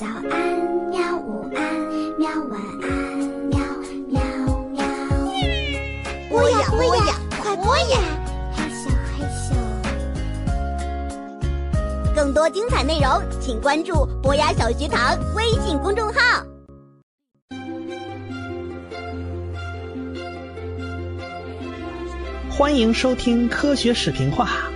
早安，喵！午安，喵！晚安，喵喵喵！播呀播呀，快播呀！害羞害羞。更多精彩内容，请关注博雅小学堂微信公众号。欢迎收听科学视频化。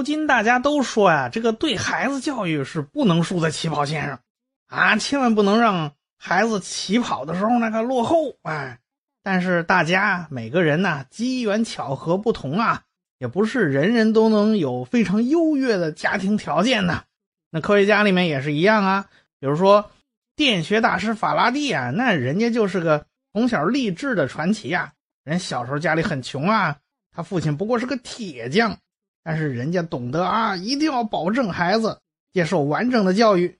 如今大家都说呀，这个对孩子教育是不能输在起跑线上，啊，千万不能让孩子起跑的时候那个落后，哎。但是大家每个人呢，机缘巧合不同啊，也不是人人都能有非常优越的家庭条件的。那科学家里面也是一样啊，比如说电学大师法拉第啊，那人家就是个从小励志的传奇啊。人小时候家里很穷啊，他父亲不过是个铁匠。但是人家懂得啊，一定要保证孩子接受完整的教育。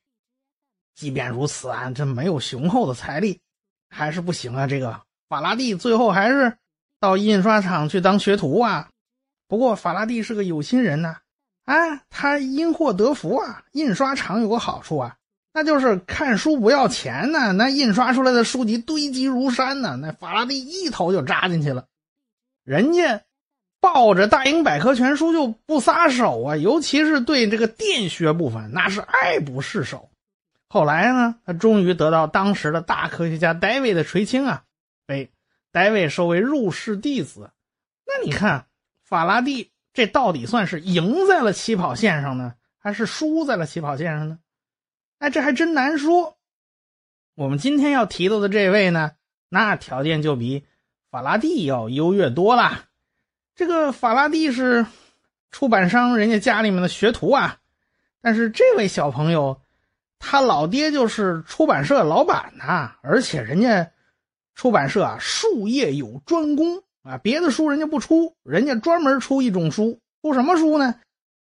即便如此啊，这没有雄厚的财力，还是不行啊。这个法拉第最后还是到印刷厂去当学徒啊。不过法拉第是个有心人呐，啊，他因祸得福啊。印刷厂有个好处啊，那就是看书不要钱呢。那印刷出来的书籍堆积如山呢，那法拉第一头就扎进去了，人家。抱着《大英百科全书》就不撒手啊，尤其是对这个电学部分，那是爱不释手。后来呢，他终于得到当时的大科学家戴维的垂青啊，被戴维收为入室弟子。那你看，法拉第这到底算是赢在了起跑线上呢，还是输在了起跑线上呢？哎，这还真难说。我们今天要提到的这位呢，那条件就比法拉第要优越多了。这个法拉第是出版商人家家里面的学徒啊，但是这位小朋友，他老爹就是出版社老板呐，而且人家出版社啊术业有专攻啊，别的书人家不出，人家专门出一种书，出什么书呢？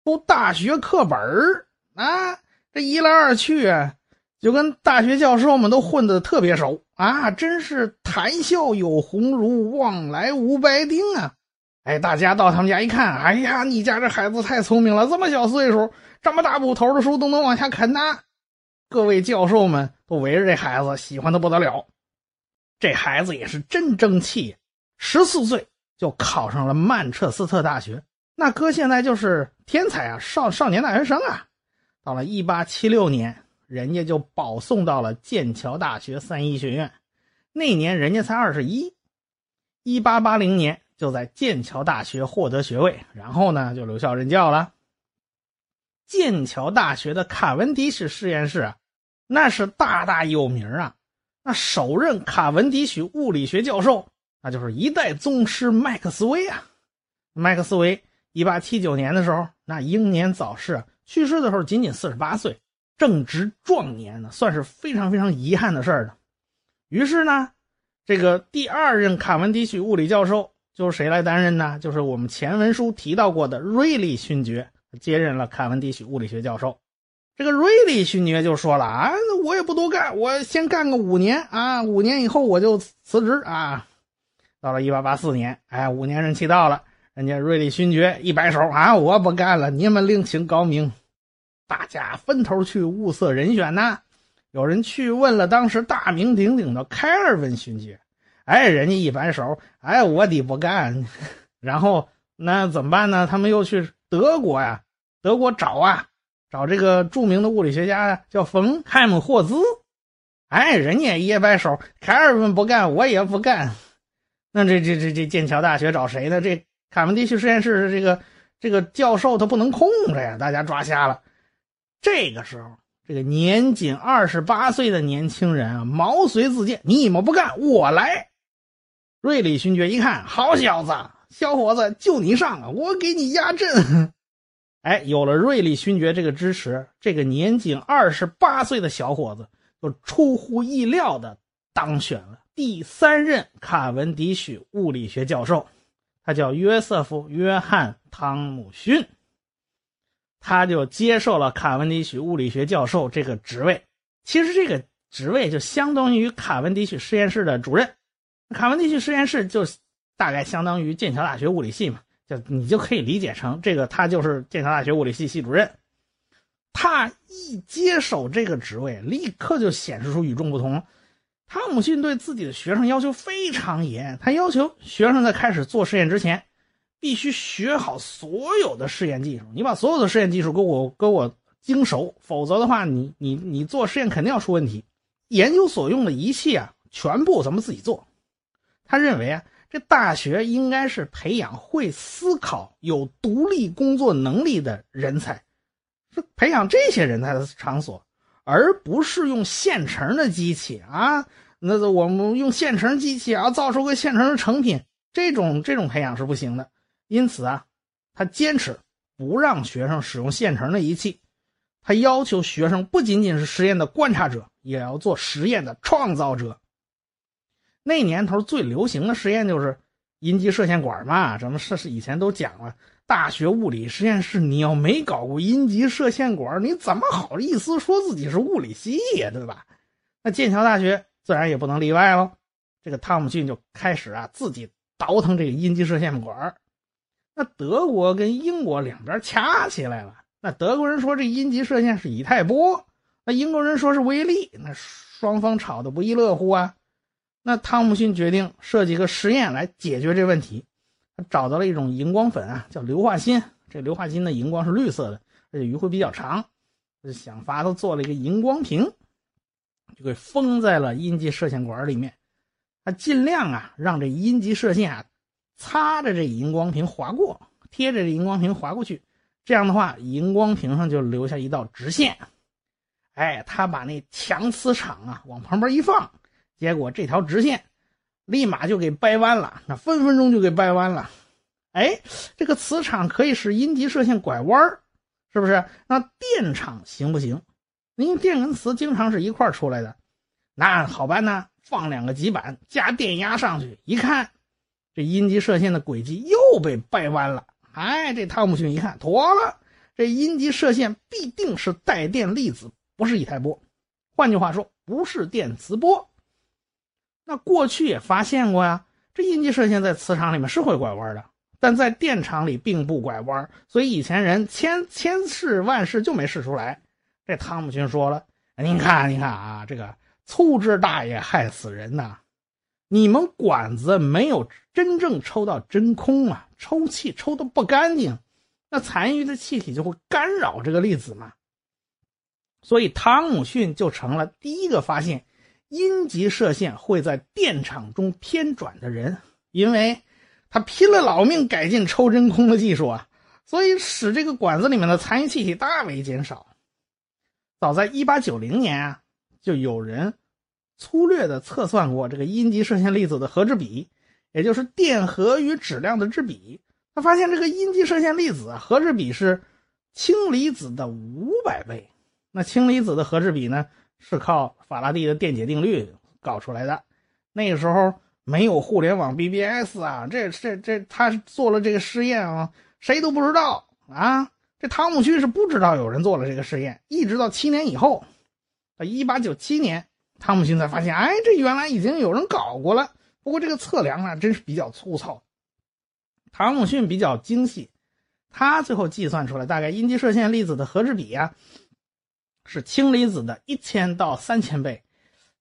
出大学课本啊！这一来二去啊，就跟大学教授们都混得特别熟啊，真是谈笑有鸿儒，往来无白丁啊。哎，大家到他们家一看，哎呀，你家这孩子太聪明了，这么小岁数，这么大部头的书都能往下啃呐！各位教授们都围着这孩子，喜欢的不得了。这孩子也是真争气，十四岁就考上了曼彻斯特大学，那哥现在就是天才啊，少少年大学生啊。到了一八七六年，人家就保送到了剑桥大学三一学院，那年人家才二十一。一八八零年。就在剑桥大学获得学位，然后呢就留校任教了。剑桥大学的卡文迪许实验室啊，那是大大有名啊。那首任卡文迪许物理学教授，那就是一代宗师麦克斯韦啊。麦克斯韦一八七九年的时候，那英年早逝，去世的时候仅仅四十八岁，正值壮年呢，算是非常非常遗憾的事儿于是呢，这个第二任卡文迪许物理教授。就是谁来担任呢？就是我们前文书提到过的瑞利勋爵接任了卡文迪许物理学教授。这个瑞利勋爵就说了啊，我也不多干，我先干个五年啊，五年以后我就辞职啊。到了一八八四年，哎，五年任期到了，人家瑞利勋爵一摆手啊，我不干了，你们另请高明。大家分头去物色人选呐。有人去问了当时大名鼎鼎的开尔文勋爵。哎，人家一摆手，哎，我得不干，然后那怎么办呢？他们又去德国呀，德国找啊，找这个著名的物理学家叫冯海姆霍兹。哎，人家一摆手，凯尔文不干，我也不干。那这这这这剑桥大学找谁呢？这卡文迪许实验室这个这个教授他不能空着呀，大家抓瞎了。这个时候，这个年仅二十八岁的年轻人啊，毛遂自荐：你们不干，我来。瑞里勋爵一看，好小子，小伙子，就你上啊！我给你压阵。哎，有了瑞里勋爵这个支持，这个年仅二十八岁的小伙子就出乎意料的当选了第三任卡文迪许物理学教授。他叫约瑟夫·约翰·汤姆逊，他就接受了卡文迪许物理学教授这个职位。其实这个职位就相当于卡文迪许实验室的主任。卡文迪许实验室就大概相当于剑桥大学物理系嘛，就你就可以理解成这个他就是剑桥大学物理系系主任。他一接手这个职位，立刻就显示出与众不同。汤姆逊对自己的学生要求非常严，他要求学生在开始做实验之前，必须学好所有的试验技术。你把所有的试验技术给我给我精熟，否则的话，你你你做实验肯定要出问题。研究所用的仪器啊，全部咱们自己做。他认为啊，这大学应该是培养会思考、有独立工作能力的人才。是培养这些人才的场所，而不是用现成的机器啊。那我们用现成机器啊，造出个现成的成品，这种这种培养是不行的。因此啊，他坚持不让学生使用现成的仪器，他要求学生不仅仅是实验的观察者，也要做实验的创造者。那年头最流行的实验就是阴极射线管嘛，咱们是是以前都讲了。大学物理实验室，你要没搞过阴极射线管，你怎么好意思说自己是物理系呀？对吧？那剑桥大学自然也不能例外喽。这个汤姆逊就开始啊，自己倒腾这个阴极射线管。那德国跟英国两边掐起来了。那德国人说这阴极射线是以太波，那英国人说是微粒，那双方吵得不亦乐乎啊。那汤姆逊决定设计个实验来解决这问题。他找到了一种荧光粉啊，叫硫化锌。这硫化锌的荧光是绿色的，而且余晖比较长。就想法子做了一个荧光屏，就给封在了阴极射线管里面。他尽量啊，让这阴极射线啊，擦着这荧光屏划过，贴着这荧光屏划过去。这样的话，荧光屏上就留下一道直线。哎，他把那强磁场啊往旁边一放，结果这条直线。立马就给掰弯了，那分分钟就给掰弯了。哎，这个磁场可以使阴极射线拐弯是不是？那电场行不行？因为电跟磁经常是一块出来的，那好办呢，放两个极板加电压上去，一看，这阴极射线的轨迹又被掰弯了。哎，这汤姆逊一看，妥了，这阴极射线必定是带电粒子，不是以太波。换句话说，不是电磁波。那过去也发现过呀，这阴极射线在磁场里面是会拐弯的，但在电场里并不拐弯，所以以前人千千试万试就没试出来。这汤姆逊说了：“您看，您看啊，这个粗枝大叶害死人呐！你们管子没有真正抽到真空啊，抽气抽的不干净，那残余的气体就会干扰这个粒子嘛。所以汤姆逊就成了第一个发现。”阴极射线会在电场中偏转的人，因为他拼了老命改进抽真空的技术啊，所以使这个管子里面的残余气体大为减少。早在1890年啊，就有人粗略的测算过这个阴极射线粒子的核质比，也就是电荷与质量的质比。他发现这个阴极射线粒子啊核质比是氢离子的五百倍。那氢离子的核质比呢？是靠法拉第的电解定律搞出来的。那个时候没有互联网 BBS 啊，这这这，他做了这个实验啊，谁都不知道啊。这汤姆逊是不知道有人做了这个实验，一直到七年以后，到一八九七年，汤姆逊才发现，哎，这原来已经有人搞过了。不过这个测量啊，真是比较粗糙。汤姆逊比较精细，他最后计算出来，大概阴极射线粒子的核质比啊。是氢离子的一千到三千倍，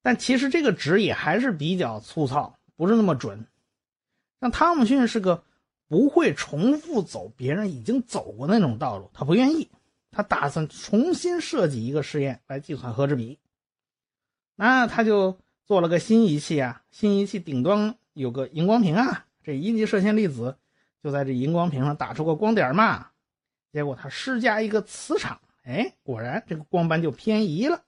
但其实这个值也还是比较粗糙，不是那么准。像汤姆逊是个不会重复走别人已经走过那种道路，他不愿意，他打算重新设计一个实验来计算核质比。那他就做了个新仪器啊，新仪器顶端有个荧光屏啊，这阴极射线粒子就在这荧光屏上打出个光点嘛，结果他施加一个磁场。哎，果然这个光斑就偏移了，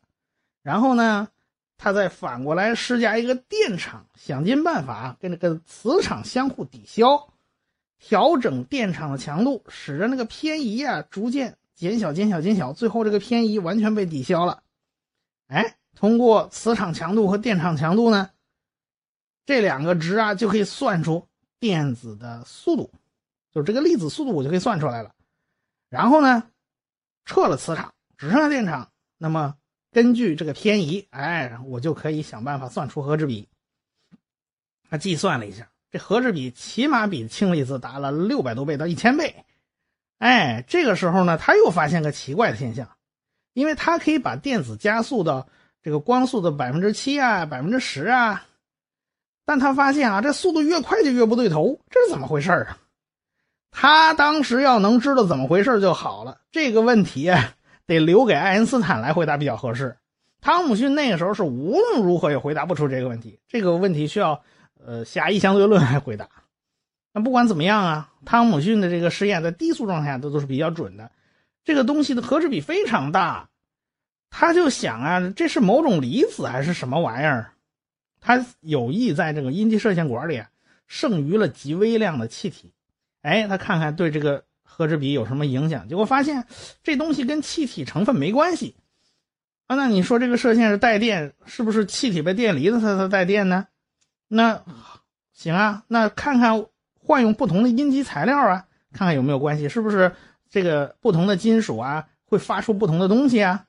然后呢，他再反过来施加一个电场，想尽办法跟这个磁场相互抵消，调整电场的强度，使得那个偏移啊逐渐减小、减小、减小，最后这个偏移完全被抵消了。哎，通过磁场强度和电场强度呢，这两个值啊就可以算出电子的速度，就是这个粒子速度我就可以算出来了。然后呢？撤了磁场，只剩下电场，那么根据这个偏移，哎，我就可以想办法算出和质比。他计算了一下，这和质比起码比氢离子大了六百多倍到一千倍。哎，这个时候呢，他又发现个奇怪的现象，因为他可以把电子加速到这个光速的百分之七啊、百分之十啊，但他发现啊，这速度越快就越不对头，这是怎么回事啊？他当时要能知道怎么回事就好了。这个问题 得留给爱因斯坦来回答比较合适。汤姆逊那个时候是无论如何也回答不出这个问题，这个问题需要呃狭义相对论来回答。那不管怎么样啊，汤姆逊的这个实验在低速状态下都都是比较准的。这个东西的核质比非常大，他就想啊，这是某种离子还是什么玩意儿？他有意在这个阴极射线管里剩余了极微量的气体。哎，他看看对这个和质比有什么影响？结果发现这东西跟气体成分没关系啊。那你说这个射线是带电，是不是气体被电离了它才带电呢？那行啊，那看看。换用不同的阴极材料啊，看看有没有关系，是不是这个不同的金属啊会发出不同的东西啊？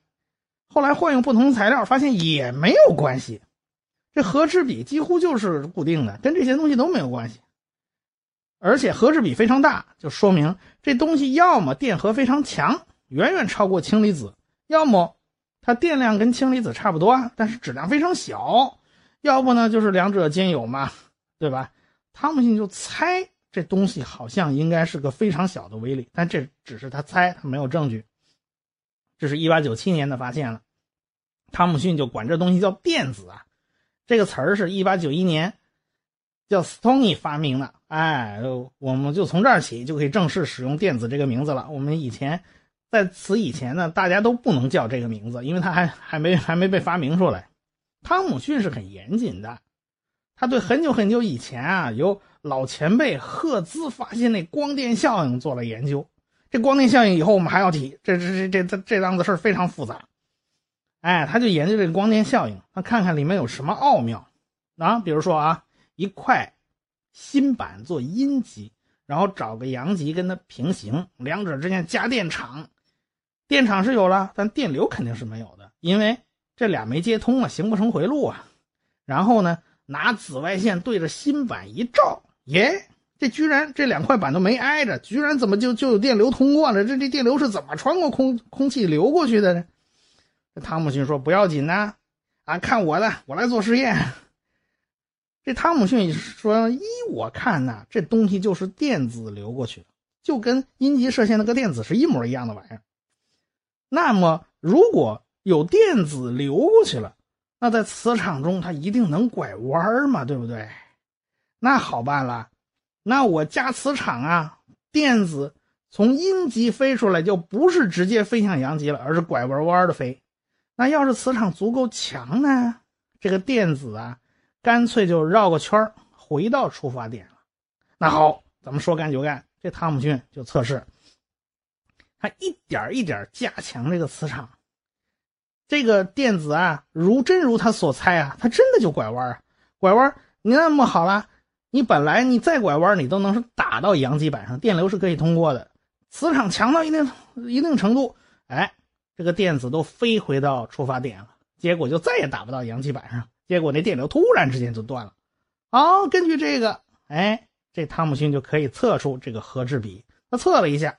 后来换用不同材料，发现也没有关系，这和质比几乎就是固定的，跟这些东西都没有关系。而且核质比非常大，就说明这东西要么电荷非常强，远远超过氢离子，要么它电量跟氢离子差不多，但是质量非常小，要不呢就是两者兼有嘛，对吧？汤姆逊就猜这东西好像应该是个非常小的微粒，但这只是他猜，他没有证据。这是一八九七年的发现了，汤姆逊就管这东西叫电子啊。这个词儿是一八九一年叫斯托尼发明的。哎，我们就从这儿起就可以正式使用电子这个名字了。我们以前在此以前呢，大家都不能叫这个名字，因为它还还没还没被发明出来。汤姆逊是很严谨的。他对很久很久以前啊，由老前辈赫兹发现那光电效应做了研究。这光电效应以后我们还要提，这这这这这档子事非常复杂。哎，他就研究这个光电效应，他看看里面有什么奥妙啊。比如说啊，一块锌板做阴极，然后找个阳极跟它平行，两者之间加电场，电场是有了，但电流肯定是没有的，因为这俩没接通啊，形不成回路啊。然后呢？拿紫外线对着锌板一照，耶，这居然这两块板都没挨着，居然怎么就就有电流通过了？这这电流是怎么穿过空空气流过去的呢？汤姆逊说不要紧呐，啊，看我的，我来做实验。这汤姆逊说，依我看呢，这东西就是电子流过去的，就跟阴极射线那个电子是一模一样的玩意儿。那么如果有电子流过去了。那在磁场中，它一定能拐弯嘛，对不对？那好办了，那我加磁场啊，电子从阴极飞出来，就不是直接飞向阳极了，而是拐弯弯的飞。那要是磁场足够强呢，这个电子啊，干脆就绕个圈回到出发点了。那好，咱们说干就干，这汤姆逊就测试，他一点一点加强这个磁场。这个电子啊，如真如他所猜啊，他真的就拐弯啊，拐弯。你那么好了，你本来你再拐弯，你都能是打到阳极板上，电流是可以通过的。磁场强到一定一定程度，哎，这个电子都飞回到出发点了，结果就再也打不到阳极板上，结果那电流突然之间就断了。好，根据这个，哎，这汤姆逊就可以测出这个和质比。他测了一下，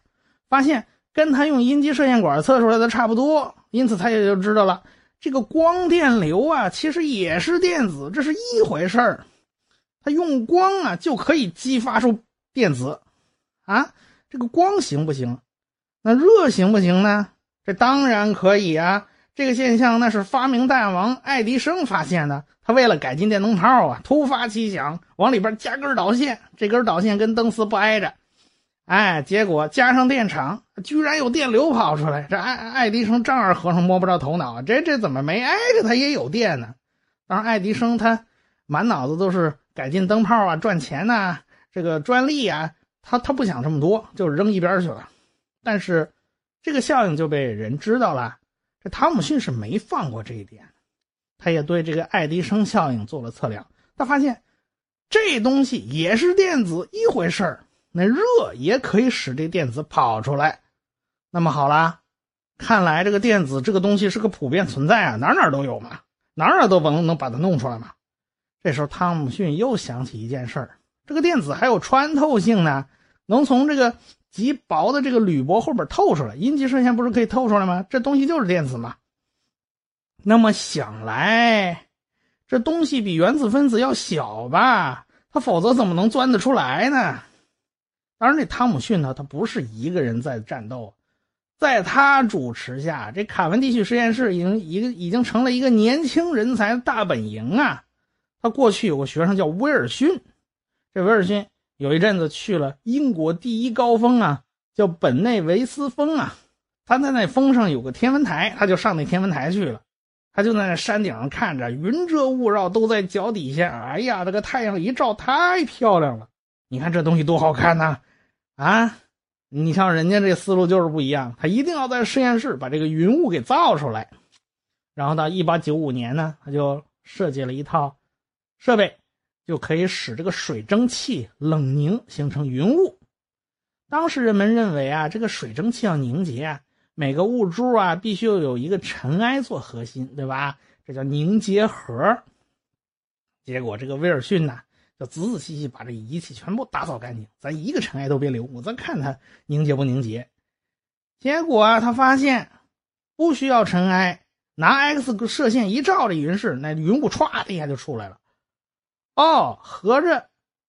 发现。跟他用阴极射线管测出来的差不多，因此他也就知道了，这个光电流啊，其实也是电子，这是一回事儿。他用光啊就可以激发出电子，啊，这个光行不行？那热行不行呢？这当然可以啊。这个现象那是发明大王爱迪生发现的，他为了改进电灯泡啊，突发奇想，往里边加根导线，这根导线跟灯丝不挨着。哎，结果加上电场，居然有电流跑出来。这爱爱迪生丈二和尚摸不着头脑，这这怎么没挨着他也有电呢？当然，爱迪生他满脑子都是改进灯泡啊、赚钱呐、这个专利啊，他他不想这么多，就扔一边去了。但是这个效应就被人知道了。这汤姆逊是没放过这一点，他也对这个爱迪生效应做了测量，他发现这东西也是电子一回事儿。那热也可以使这电子跑出来，那么好啦，看来这个电子这个东西是个普遍存在啊，哪哪都有嘛，哪哪都能能把它弄出来嘛。这时候汤姆逊又想起一件事儿：这个电子还有穿透性呢，能从这个极薄的这个铝箔后边透出来。阴极射线不是可以透出来吗？这东西就是电子嘛。那么想来，这东西比原子分子要小吧？它否则怎么能钻得出来呢？当然，这汤姆逊呢，他不是一个人在战斗。在他主持下，这卡文迪许实验室已经一个已经成了一个年轻人才的大本营啊！他过去有个学生叫威尔逊，这威尔逊有一阵子去了英国第一高峰啊，叫本内维斯峰啊。他在那峰上有个天文台，他就上那天文台去了。他就在那山顶上看着，云遮雾绕，都在脚底下。哎呀，这个太阳一照，太漂亮了！你看这东西多好看呐！啊！你像人家这思路就是不一样，他一定要在实验室把这个云雾给造出来，然后到一八九五年呢，他就设计了一套设备，就可以使这个水蒸气冷凝形成云雾。当时人们认为啊，这个水蒸气要凝结啊，每个物珠啊必须要有一个尘埃做核心，对吧？这叫凝结核。结果这个威尔逊呢？就仔仔细细把这仪器全部打扫干净，咱一个尘埃都别留，我再看它凝结不凝结。结果啊，他发现不需要尘埃，拿 X 射线一照，这云室那云雾歘的一下就出来了。哦，合着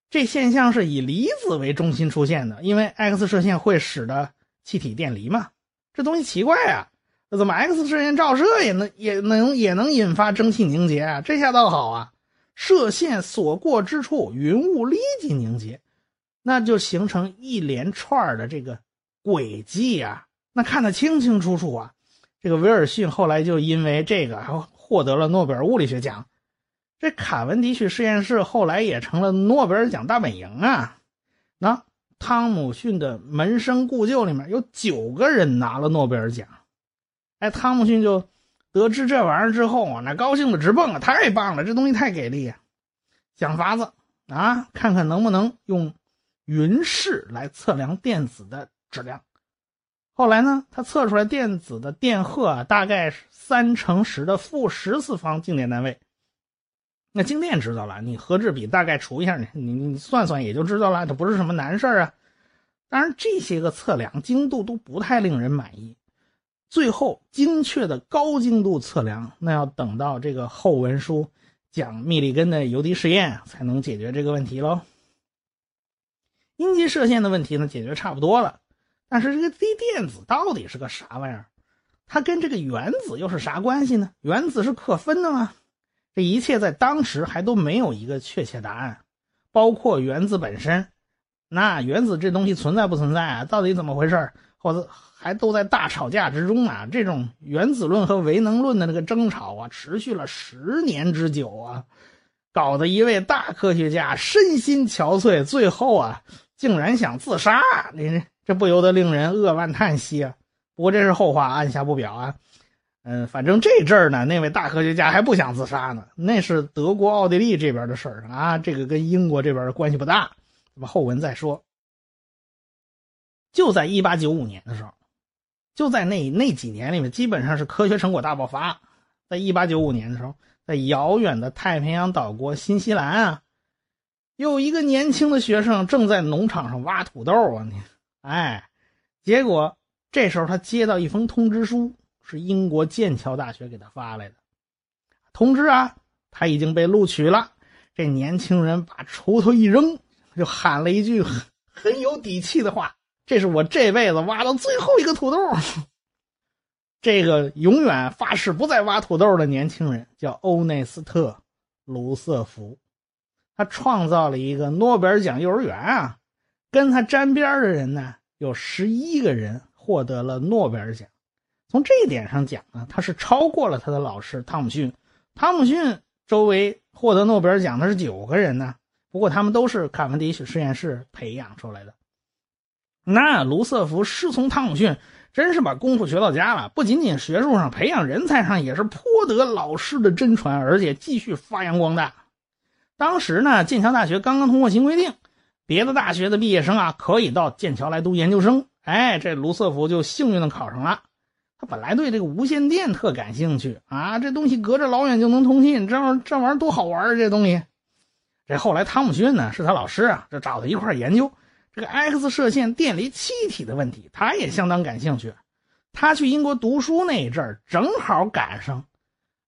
这现象是以离子为中心出现的，因为 X 射线会使得气体电离嘛。这东西奇怪啊，怎么 X 射线照射也能也能也能引发蒸汽凝结啊？这下倒好啊。射线所过之处，云雾立即凝结，那就形成一连串的这个轨迹啊，那看得清清楚楚啊。这个威尔逊后来就因为这个还获得了诺贝尔物理学奖。这卡文迪许实验室后来也成了诺贝尔奖大本营啊。那汤姆逊的门生故旧里面有九个人拿了诺贝尔奖，哎，汤姆逊就。得知这玩意儿之后啊，那高兴的直蹦啊！太棒了，这东西太给力啊！想法子啊，看看能不能用云室来测量电子的质量。后来呢，他测出来电子的电荷啊，大概是三乘十的负十次方静电单位。那静电知道了，你和质比大概除一下，你你你算算也就知道了，这不是什么难事啊。当然，这些个测量精度都不太令人满意。最后，精确的高精度测量，那要等到这个后文书讲密立根的游离实验才能解决这个问题喽。阴极射线的问题呢，解决差不多了，但是这个低电子到底是个啥玩意儿？它跟这个原子又是啥关系呢？原子是可分的吗？这一切在当时还都没有一个确切答案，包括原子本身。那原子这东西存在不存在啊？到底怎么回事？或者？还都在大吵架之中啊！这种原子论和唯能论的那个争吵啊，持续了十年之久啊，搞得一位大科学家身心憔悴，最后啊，竟然想自杀。你这不由得令人扼腕叹息啊！不过这是后话，按下不表啊。嗯，反正这阵儿呢，那位大科学家还不想自杀呢，那是德国、奥地利这边的事儿啊，这个跟英国这边关系不大。咱们后文再说。就在一八九五年的时候。就在那那几年里面，基本上是科学成果大爆发。在一八九五年的时候，在遥远的太平洋岛国新西兰啊，有一个年轻的学生正在农场上挖土豆啊，你，哎，结果这时候他接到一封通知书，是英国剑桥大学给他发来的，通知啊，他已经被录取了。这年轻人把锄头一扔，就喊了一句很很有底气的话。这是我这辈子挖到最后一个土豆。这个永远发誓不再挖土豆的年轻人叫欧内斯特·卢瑟福，他创造了一个诺贝尔奖幼儿园啊。跟他沾边的人呢，有十一个人获得了诺贝尔奖。从这一点上讲呢，他是超过了他的老师汤姆逊。汤姆逊周围获得诺贝尔奖的是九个人呢，不过他们都是卡文迪许实验室培养出来的。那卢瑟福师从汤姆逊，真是把功夫学到家了。不仅仅学术上培养人才上，也是颇得老师的真传，而且继续发扬光大。当时呢，剑桥大学刚刚通过新规定，别的大学的毕业生啊，可以到剑桥来读研究生。哎，这卢瑟福就幸运的考上了。他本来对这个无线电特感兴趣啊，这东西隔着老远就能通信，这玩意儿这玩意儿多好玩啊这东西。这后来汤姆逊呢是他老师啊，就找他一块研究这个 X 射线电离气体的问题，他也相当感兴趣。他去英国读书那一阵儿，正好赶上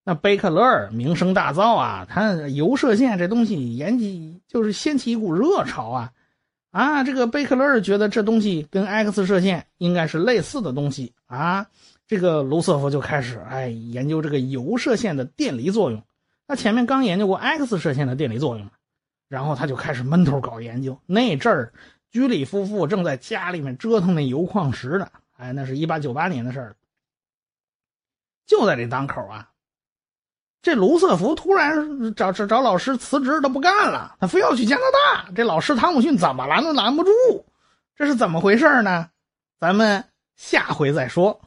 那贝克勒尔名声大噪啊，他铀射线这东西研究就是掀起一股热潮啊。啊，这个贝克勒尔觉得这东西跟 X 射线应该是类似的东西啊。这个卢瑟福就开始哎研究这个铀射线的电离作用。他前面刚研究过 X 射线的电离作用，然后他就开始闷头搞研究。那阵儿，居里夫妇正在家里面折腾那铀矿石呢。哎，那是一八九八年的事儿。就在这当口啊。这卢瑟福突然找找找老师辞职，他不干了，他非要去加拿大。这老师汤姆逊怎么拦都拦不住，这是怎么回事呢？咱们下回再说。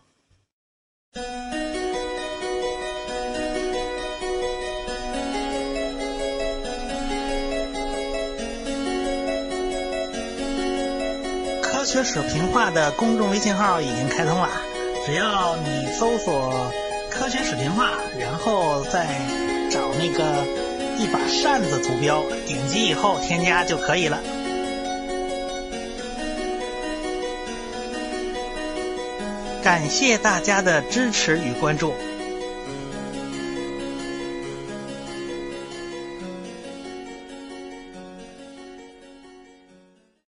科学史平化的公众微信号已经开通了，只要你搜索。科学史平化，然后再找那个一把扇子图标，点击以后添加就可以了。感谢大家的支持与关注。